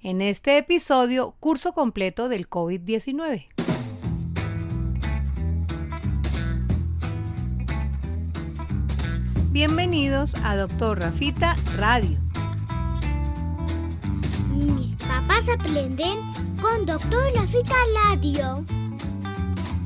En este episodio, curso completo del COVID-19. Bienvenidos a Doctor Rafita Radio. Mis papás aprenden con Doctor Rafita Radio.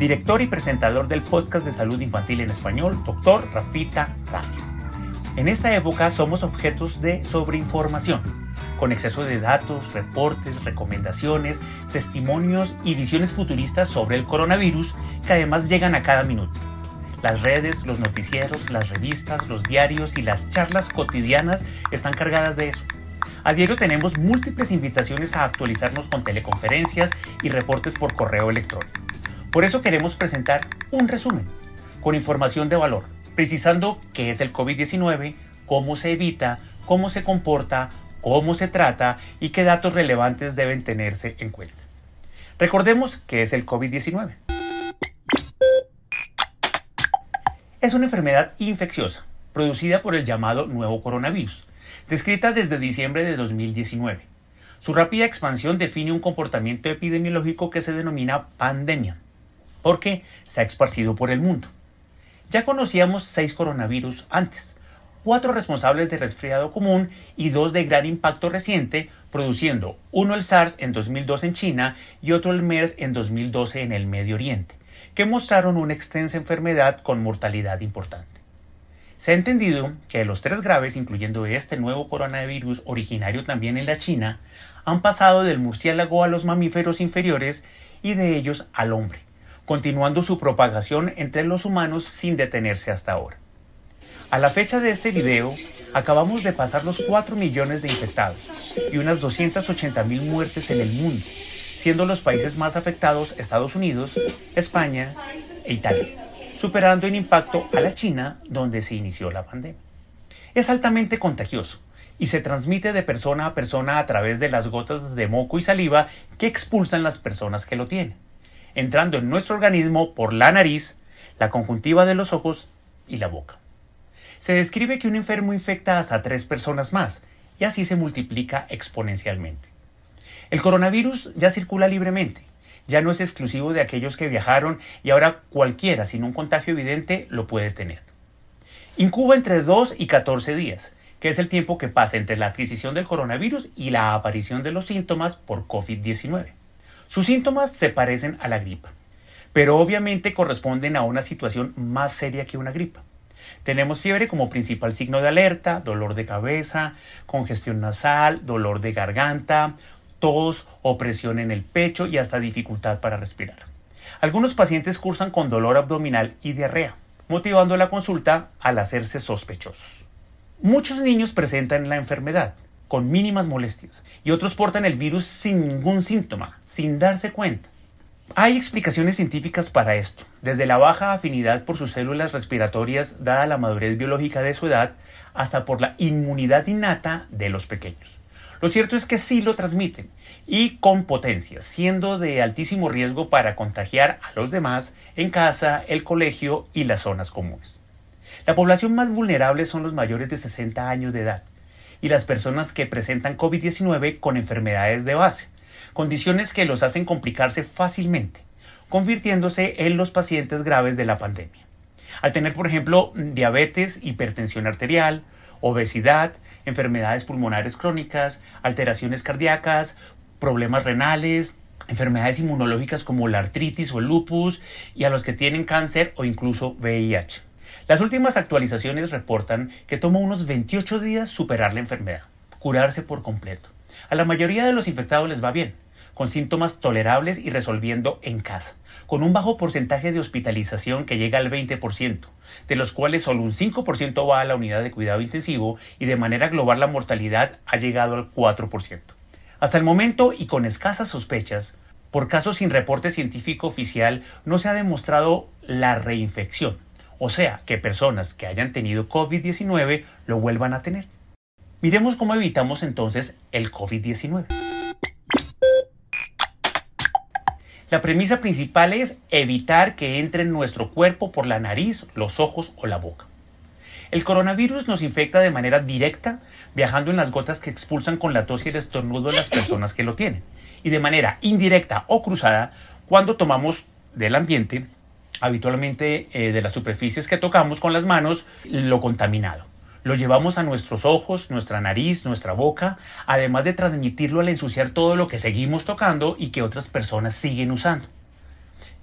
director y presentador del podcast de salud infantil en español, Doctor Rafita Radio. En esta época somos objetos de sobreinformación, con exceso de datos, reportes, recomendaciones, testimonios y visiones futuristas sobre el coronavirus que además llegan a cada minuto. Las redes, los noticieros, las revistas, los diarios y las charlas cotidianas están cargadas de eso. A diario tenemos múltiples invitaciones a actualizarnos con teleconferencias y reportes por correo electrónico. Por eso queremos presentar un resumen con información de valor, precisando qué es el COVID-19, cómo se evita, cómo se comporta, cómo se trata y qué datos relevantes deben tenerse en cuenta. Recordemos qué es el COVID-19. Es una enfermedad infecciosa producida por el llamado nuevo coronavirus, descrita desde diciembre de 2019. Su rápida expansión define un comportamiento epidemiológico que se denomina pandemia porque se ha esparcido por el mundo. Ya conocíamos seis coronavirus antes, cuatro responsables de resfriado común y dos de gran impacto reciente, produciendo uno el SARS en 2002 en China y otro el MERS en 2012 en el Medio Oriente, que mostraron una extensa enfermedad con mortalidad importante. Se ha entendido que los tres graves, incluyendo este nuevo coronavirus originario también en la China, han pasado del murciélago a los mamíferos inferiores y de ellos al hombre, continuando su propagación entre los humanos sin detenerse hasta ahora. A la fecha de este video, acabamos de pasar los 4 millones de infectados y unas 280 mil muertes en el mundo, siendo los países más afectados Estados Unidos, España e Italia, superando en impacto a la China, donde se inició la pandemia. Es altamente contagioso y se transmite de persona a persona a través de las gotas de moco y saliva que expulsan las personas que lo tienen entrando en nuestro organismo por la nariz, la conjuntiva de los ojos y la boca. Se describe que un enfermo infecta hasta tres personas más y así se multiplica exponencialmente. El coronavirus ya circula libremente, ya no es exclusivo de aquellos que viajaron y ahora cualquiera sin un contagio evidente lo puede tener. Incuba entre 2 y 14 días, que es el tiempo que pasa entre la adquisición del coronavirus y la aparición de los síntomas por COVID-19. Sus síntomas se parecen a la gripa, pero obviamente corresponden a una situación más seria que una gripa. Tenemos fiebre como principal signo de alerta, dolor de cabeza, congestión nasal, dolor de garganta, tos, opresión en el pecho y hasta dificultad para respirar. Algunos pacientes cursan con dolor abdominal y diarrea, motivando la consulta al hacerse sospechosos. Muchos niños presentan la enfermedad, con mínimas molestias y otros portan el virus sin ningún síntoma, sin darse cuenta. Hay explicaciones científicas para esto, desde la baja afinidad por sus células respiratorias dada la madurez biológica de su edad, hasta por la inmunidad innata de los pequeños. Lo cierto es que sí lo transmiten y con potencia, siendo de altísimo riesgo para contagiar a los demás en casa, el colegio y las zonas comunes. La población más vulnerable son los mayores de 60 años de edad, y las personas que presentan COVID-19 con enfermedades de base, condiciones que los hacen complicarse fácilmente, convirtiéndose en los pacientes graves de la pandemia. Al tener, por ejemplo, diabetes, hipertensión arterial, obesidad, enfermedades pulmonares crónicas, alteraciones cardíacas, problemas renales, enfermedades inmunológicas como la artritis o el lupus y a los que tienen cáncer o incluso VIH. Las últimas actualizaciones reportan que toma unos 28 días superar la enfermedad, curarse por completo. A la mayoría de los infectados les va bien, con síntomas tolerables y resolviendo en casa, con un bajo porcentaje de hospitalización que llega al 20%, de los cuales solo un 5% va a la unidad de cuidado intensivo y de manera global la mortalidad ha llegado al 4%. Hasta el momento y con escasas sospechas, por casos sin reporte científico oficial, no se ha demostrado la reinfección, o sea, que personas que hayan tenido COVID-19 lo vuelvan a tener. Miremos cómo evitamos entonces el COVID-19. La premisa principal es evitar que entre en nuestro cuerpo por la nariz, los ojos o la boca. El coronavirus nos infecta de manera directa viajando en las gotas que expulsan con la tos y el estornudo las personas que lo tienen. Y de manera indirecta o cruzada cuando tomamos del ambiente, habitualmente eh, de las superficies que tocamos con las manos, lo contaminado. Lo llevamos a nuestros ojos, nuestra nariz, nuestra boca, además de transmitirlo al ensuciar todo lo que seguimos tocando y que otras personas siguen usando.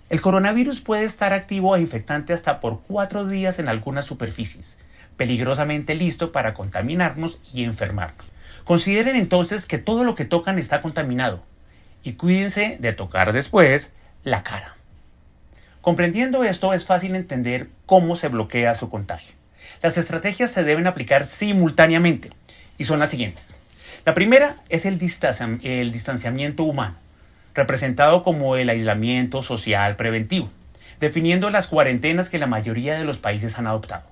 El coronavirus puede estar activo e infectante hasta por cuatro días en algunas superficies, peligrosamente listo para contaminarnos y enfermarnos. Consideren entonces que todo lo que tocan está contaminado y cuídense de tocar después la cara. Comprendiendo esto es fácil entender cómo se bloquea su contagio. Las estrategias se deben aplicar simultáneamente y son las siguientes. La primera es el, distanciamiento humano, representado como el aislamiento social preventivo, definiendo las cuarentenas que la mayoría de los países han adoptado,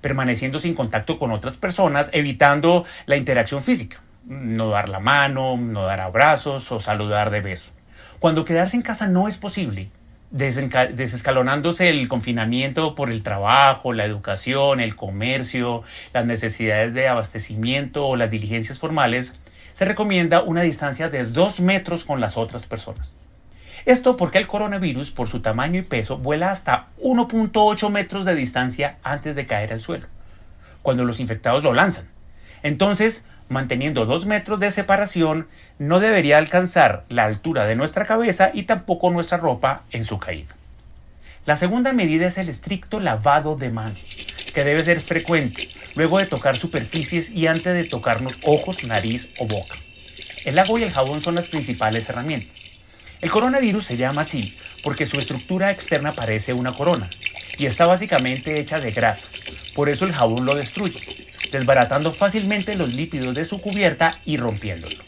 permaneciendo sin contacto con otras personas, evitando la interacción física, no dar la mano, no dar abrazos o saludar de beso. Cuando quedarse en casa no es posible, desescalonándose el confinamiento por el trabajo, la educación, el comercio, las necesidades de abastecimiento o las diligencias formales, se recomienda una distancia de 2 metros con las otras personas. Esto porque el coronavirus, por su tamaño y peso, vuela hasta 1.8 metros de distancia antes de caer al suelo, cuando los infectados lo lanzan. Entonces, manteniendo 2 metros de separación, no debería alcanzar la altura de nuestra cabeza y tampoco nuestra ropa en su caída. La segunda medida es el estricto lavado de manos, que debe ser frecuente, luego de tocar superficies y antes de tocarnos ojos, nariz o boca. El agua y el jabón son las principales herramientas. El coronavirus se llama así porque su estructura externa parece una corona y está básicamente hecha de grasa, por eso el jabón lo destruye, desbaratando fácilmente los lípidos de su cubierta y rompiéndolo.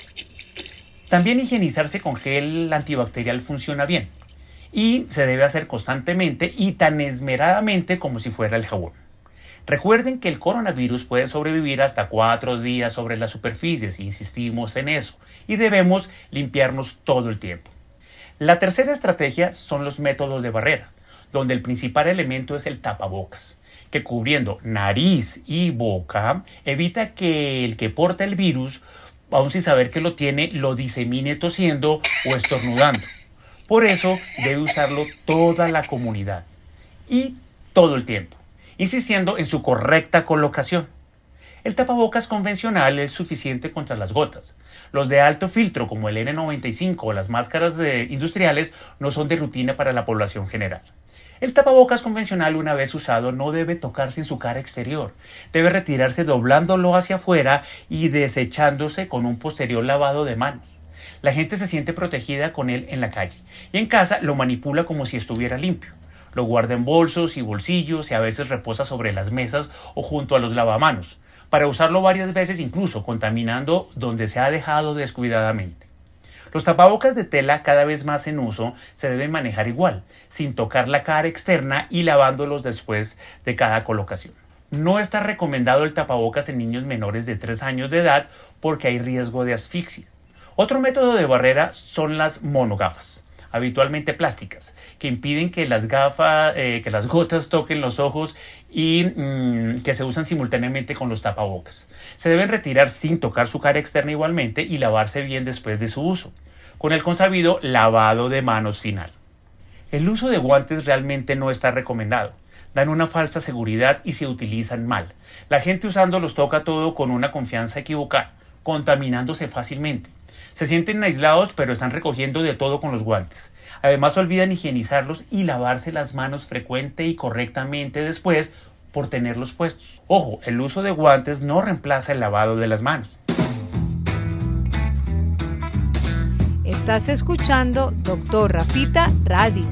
También higienizarse con gel antibacterial funciona bien y se debe hacer constantemente y tan esmeradamente como si fuera el jabón. Recuerden que el coronavirus puede sobrevivir hasta cuatro días sobre las superficies, insistimos en eso, y debemos limpiarnos todo el tiempo. La tercera estrategia son los métodos de barrera, donde el principal elemento es el tapabocas, que cubriendo nariz y boca evita que el que porta el virus aún sin saber que lo tiene, lo disemine tosiendo o estornudando. Por eso debe usarlo toda la comunidad y todo el tiempo, insistiendo en su correcta colocación. El tapabocas convencional es suficiente contra las gotas. Los de alto filtro como el N95 o las máscaras industriales no son de rutina para la población general. El tapabocas convencional una vez usado no debe tocarse en su cara exterior, debe retirarse doblándolo hacia afuera y desechándose con un posterior lavado de manos. La gente se siente protegida con él en la calle y en casa lo manipula como si estuviera limpio. Lo guarda en bolsos y bolsillos y a veces reposa sobre las mesas o junto a los lavamanos, para usarlo varias veces incluso contaminando donde se ha dejado descuidadamente. Los tapabocas de tela cada vez más en uso se deben manejar igual, sin tocar la cara externa y lavándolos después de cada colocación. No está recomendado el tapabocas en niños menores de 3 años de edad porque hay riesgo de asfixia. Otro método de barrera son las monogafas, habitualmente plásticas, que impiden que las gafas, eh, que las gotas toquen los ojos y mm, que se usan simultáneamente con los tapabocas. Se deben retirar sin tocar su cara externa igualmente y lavarse bien después de su uso con el consabido lavado de manos final. El uso de guantes realmente no está recomendado. Dan una falsa seguridad y se utilizan mal. La gente usándolos toca todo con una confianza equivocada, contaminándose fácilmente. Se sienten aislados pero están recogiendo de todo con los guantes. Además olvidan higienizarlos y lavarse las manos frecuente y correctamente después por tenerlos puestos. Ojo, el uso de guantes no reemplaza el lavado de las manos. Estás escuchando Doctor Rafita Radio.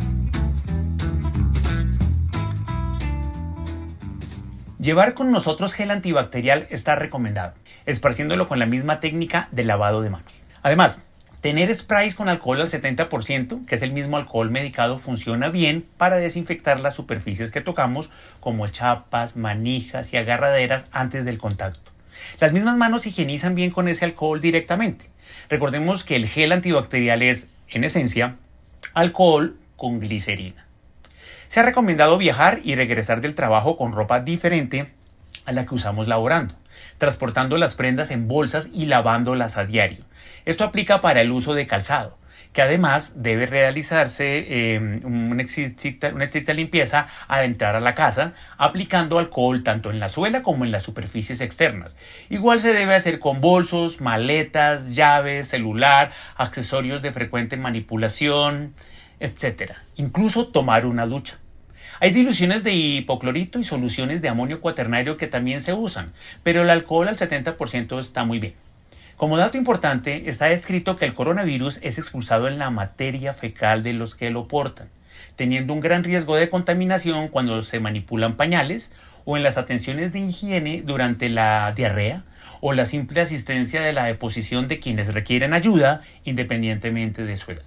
Llevar con nosotros gel antibacterial está recomendado, esparciéndolo con la misma técnica de lavado de manos. Además, Tener sprays con alcohol al 70%, que es el mismo alcohol medicado, funciona bien para desinfectar las superficies que tocamos, como chapas, manijas y agarraderas antes del contacto. Las mismas manos higienizan bien con ese alcohol directamente. Recordemos que el gel antibacterial es, en esencia, alcohol con glicerina. Se ha recomendado viajar y regresar del trabajo con ropa diferente a la que usamos laborando, transportando las prendas en bolsas y lavándolas a diario. Esto aplica para el uso de calzado que además debe realizarse em, una, estricta, limpieza al entrar a la casa, aplicando alcohol tanto en la suela como en las superficies externas. Igual se debe hacer con bolsos, maletas, llaves, celular, accesorios de frecuente manipulación, etc. Incluso tomar una ducha. Hay diluciones de hipoclorito y soluciones de amonio cuaternario que también se usan, pero el alcohol al 70% está muy bien. Como dato importante, está escrito que el coronavirus es expulsado en la materia fecal de los que lo portan, teniendo un gran riesgo de contaminación cuando se manipulan pañales o en las atenciones de higiene durante la diarrea o la simple asistencia de la deposición de quienes requieren ayuda independientemente de su edad.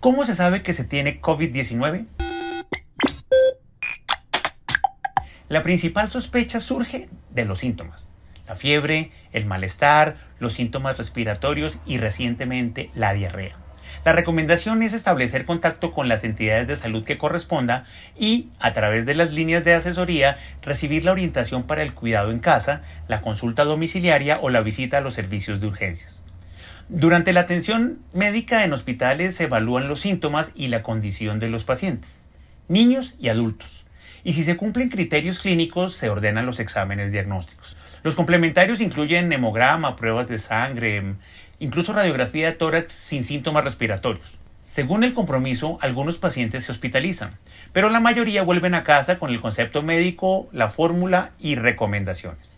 ¿Cómo se sabe que se tiene COVID-19? La principal sospecha surge de los síntomas la fiebre, el malestar, los síntomas respiratorios y recientemente la diarrea. La recomendación es establecer contacto con las entidades de salud que corresponda y, a través de las líneas de asesoría, recibir la orientación para el cuidado en casa, la consulta domiciliaria o la visita a los servicios de urgencias. Durante la atención médica en hospitales se evalúan los síntomas y la condición de los pacientes, niños y adultos. Y si se cumplen criterios clínicos, se ordenan los exámenes diagnósticos. Los complementarios incluyen hemograma, pruebas de sangre, incluso radiografía de tórax sin síntomas respiratorios. Según el compromiso, algunos pacientes se hospitalizan, pero la mayoría vuelven a casa con el concepto médico, la fórmula y recomendaciones.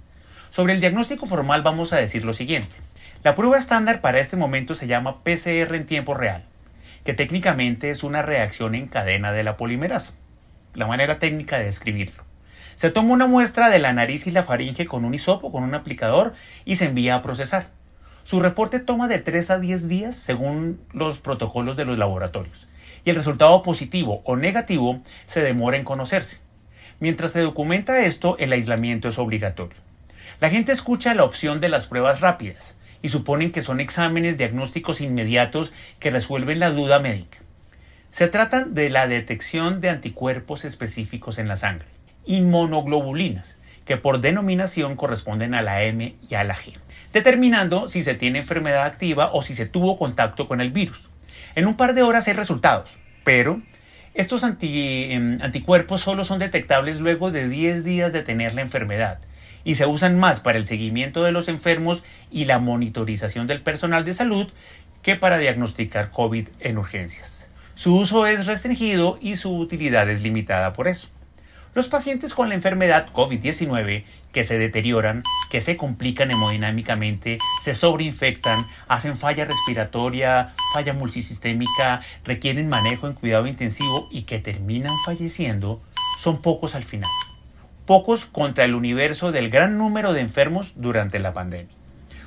Sobre el diagnóstico formal vamos a decir lo siguiente. La prueba estándar para este momento se llama PCR en tiempo real, que técnicamente es una reacción en cadena de la polimerasa, la manera técnica de describirlo. Se toma una muestra de la nariz y la faringe con un hisopo, con un aplicador, y se envía a procesar. Su reporte toma de 3 a 10 días según los protocolos de los laboratorios. Y el resultado positivo o negativo se demora en conocerse. Mientras se documenta esto, el aislamiento es obligatorio. La gente escucha la opción de las pruebas rápidas y suponen que son exámenes diagnósticos inmediatos que resuelven la duda médica. Se trata de la detección de anticuerpos específicos en la sangre inmunoglobulinas, que por denominación corresponden a la M y a la G, determinando si se tiene enfermedad activa o si se tuvo contacto con el virus. En un par de horas hay resultados, pero estos em, anticuerpos solo son detectables luego de 10 días de tener la enfermedad y se usan más para el seguimiento de los enfermos y la monitorización del personal de salud que para diagnosticar COVID en urgencias. Su uso es restringido y su utilidad es limitada por eso. Los pacientes con la enfermedad COVID-19 que se deterioran, que se complican hemodinámicamente, se sobreinfectan, hacen falla respiratoria, falla multisistémica, requieren manejo en cuidado intensivo y que terminan falleciendo, son pocos al final. Pocos contra el universo del gran número de enfermos durante la pandemia.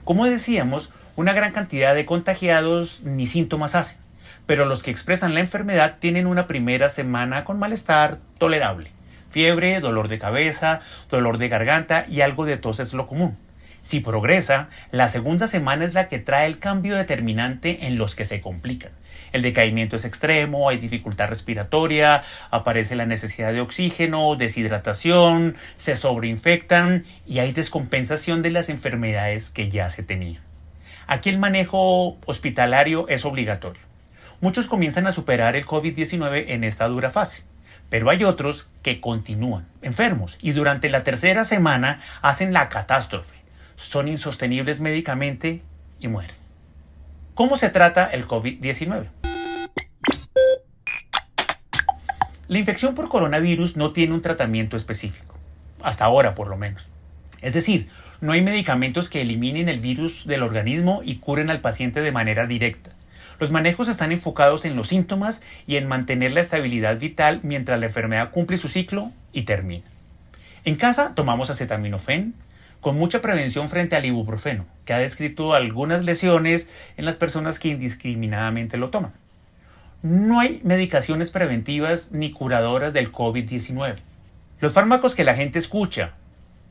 Como decíamos, una gran cantidad de contagiados ni síntomas hacen, pero los que expresan la enfermedad tienen una primera semana con malestar tolerable Fiebre, dolor de cabeza, dolor de garganta y algo de tos es lo común. Si progresa, la segunda semana es la que trae el cambio determinante en los que se complican. El decaimiento es extremo, hay dificultad respiratoria, aparece la necesidad de oxígeno, deshidratación, se sobreinfectan y hay descompensación de las enfermedades que ya se tenían. Aquí el manejo hospitalario es obligatorio. Muchos comienzan a superar el COVID-19 en esta dura fase pero hay otros que continúan enfermos y durante la tercera semana hacen la catástrofe, son insostenibles médicamente y mueren. ¿Cómo se trata el COVID-19? La infección por coronavirus no tiene un tratamiento específico, hasta ahora por lo menos. Es decir, no hay medicamentos que eliminen el virus del organismo y curen al paciente de manera directa. Los manejos están enfocados en los síntomas y en mantener la estabilidad vital mientras la enfermedad cumple su ciclo y termina. En casa tomamos acetaminofén, con mucha prevención frente al ibuprofeno, que ha descrito algunas lesiones en las personas que indiscriminadamente lo toman. No hay medicaciones preventivas ni curadoras del COVID-19. Los fármacos que la gente escucha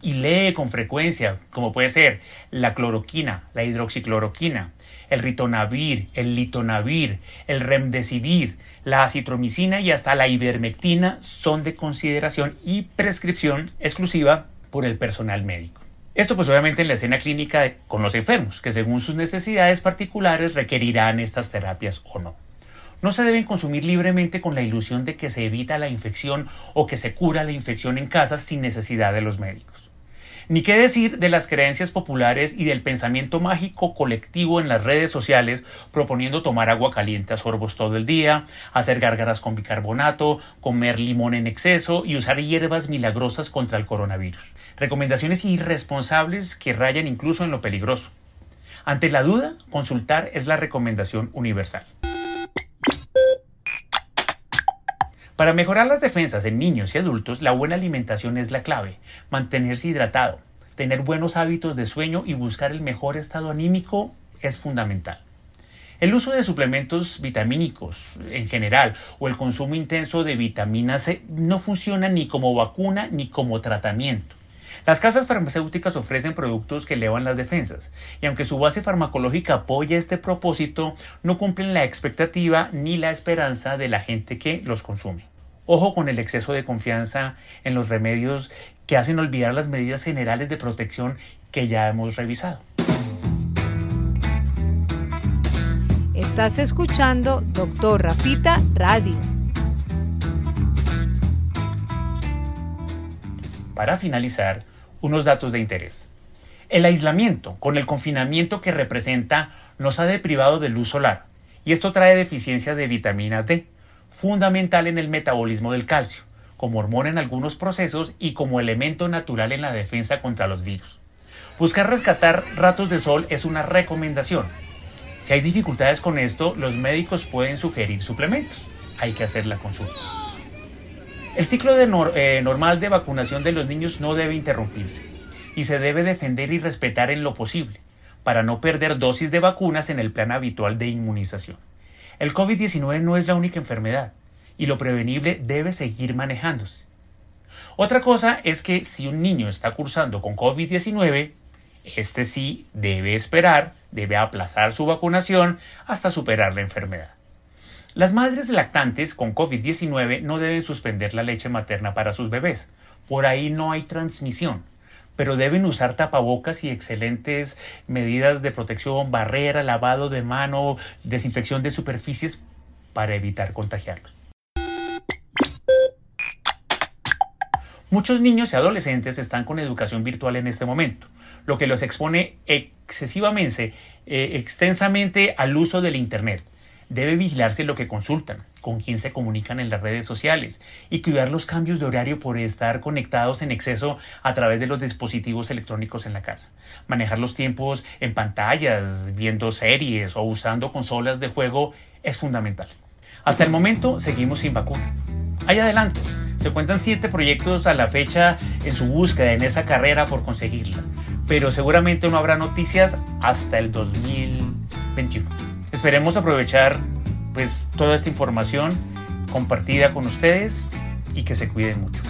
y lee con frecuencia, como puede ser la cloroquina, la hidroxicloroquina, el ritonavir, el litonavir, el remdesivir, la acitromicina y hasta la ivermectina son de consideración y prescripción exclusiva por el personal médico. Esto pues obviamente en la escena clínica con los enfermos, que según sus necesidades particulares requerirán estas terapias o no. No se deben consumir libremente con la ilusión de que se evita la infección o que se cura la infección en casa sin necesidad de los médicos. Ni qué decir de las creencias populares y del pensamiento mágico colectivo en las redes sociales proponiendo tomar agua caliente a sorbos todo el día, hacer gárgaras con bicarbonato, comer limón en exceso y usar hierbas milagrosas contra el coronavirus. Recomendaciones irresponsables que rayan incluso en lo peligroso. Ante la duda, consultar es la recomendación universal. Para mejorar las defensas en niños y adultos, la buena alimentación es la clave. Mantenerse hidratado, tener buenos hábitos de sueño y buscar el mejor estado anímico es fundamental. El uso de suplementos vitamínicos en general o el consumo intenso de vitamina C no funciona ni como vacuna ni como tratamiento. Las casas farmacéuticas ofrecen productos que elevan las defensas, y aunque su base farmacológica apoya este propósito, no cumplen la expectativa ni la esperanza de la gente que los consume. Ojo con el exceso de confianza en los remedios que hacen olvidar las medidas generales de protección que ya hemos revisado. Estás escuchando Doctor Rafita Radio. Para finalizar, unos datos de interés. El aislamiento con el confinamiento que representa nos ha deprivado de luz solar y esto trae deficiencia de vitamina D fundamental en el metabolismo del calcio, como hormona en algunos procesos y como elemento natural en la defensa contra los virus. Buscar rescatar ratos de sol es una recomendación. Si hay dificultades con esto, los médicos pueden sugerir suplementos. Hay que hacer la consulta. El ciclo eh, normal de vacunación de los niños no debe interrumpirse y se debe defender y respetar en lo posible para no perder dosis de vacunas en el plan habitual de inmunización. El COVID-19 no es la única enfermedad y lo prevenible debe seguir manejándose. Otra cosa es que si un niño está cursando con COVID-19, este sí debe esperar, debe aplazar su vacunación hasta superar la enfermedad. Las madres lactantes con COVID-19 no deben suspender la leche materna para sus bebés. Por ahí no hay transmisión pero deben usar tapabocas y excelentes medidas de protección, barrera, lavado de mano, desinfección de superficies para evitar contagiarlos. Muchos niños y adolescentes están con educación virtual en este momento, lo que los expone excesivamente, eh, extensamente al uso del Internet. Debe vigilarse lo que consultan, con quién se comunican en las redes sociales y cuidar los cambios de horario por estar conectados en exceso a través de los dispositivos electrónicos en la casa. Manejar los tiempos en pantallas, viendo series o usando consolas de juego es fundamental. Hasta el momento seguimos sin vacuna. Ahí adelante. Se cuentan siete proyectos a la fecha en su búsqueda en esa carrera por conseguirla, pero seguramente no habrá noticias hasta el 2021. Esperemos aprovechar pues toda esta información compartida con ustedes y que se cuiden mucho.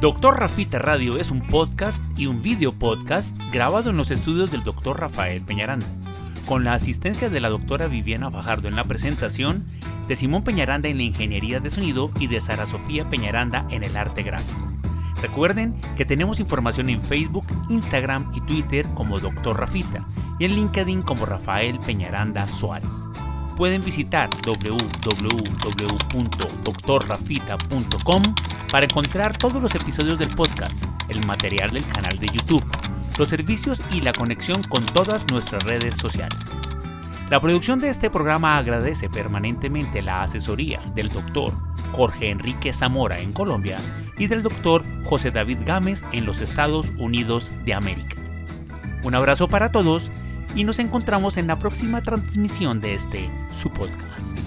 Doctor Rafita Radio es un podcast y un video podcast grabado en los estudios del doctor Rafael Peñaranda, con la asistencia de la doctora Viviana Fajardo en la presentación, de Simón Peñaranda en la ingeniería de sonido y de Sara Sofía Peñaranda en el arte gráfico. Recuerden que tenemos información en Facebook, Instagram y Twitter como Doctor Rafita y en LinkedIn como Rafael Peñaranda Suárez. Pueden visitar www.doctorrafita.com para encontrar todos los episodios del podcast, el material del canal de YouTube, los servicios y la conexión con todas nuestras redes sociales. La producción de este programa agradece permanentemente la asesoría del doctor Jorge Enrique Zamora en Colombia y del doctor José David Gámez en los Estados Unidos de América. Un abrazo para todos y nos encontramos en la próxima transmisión de este su podcast.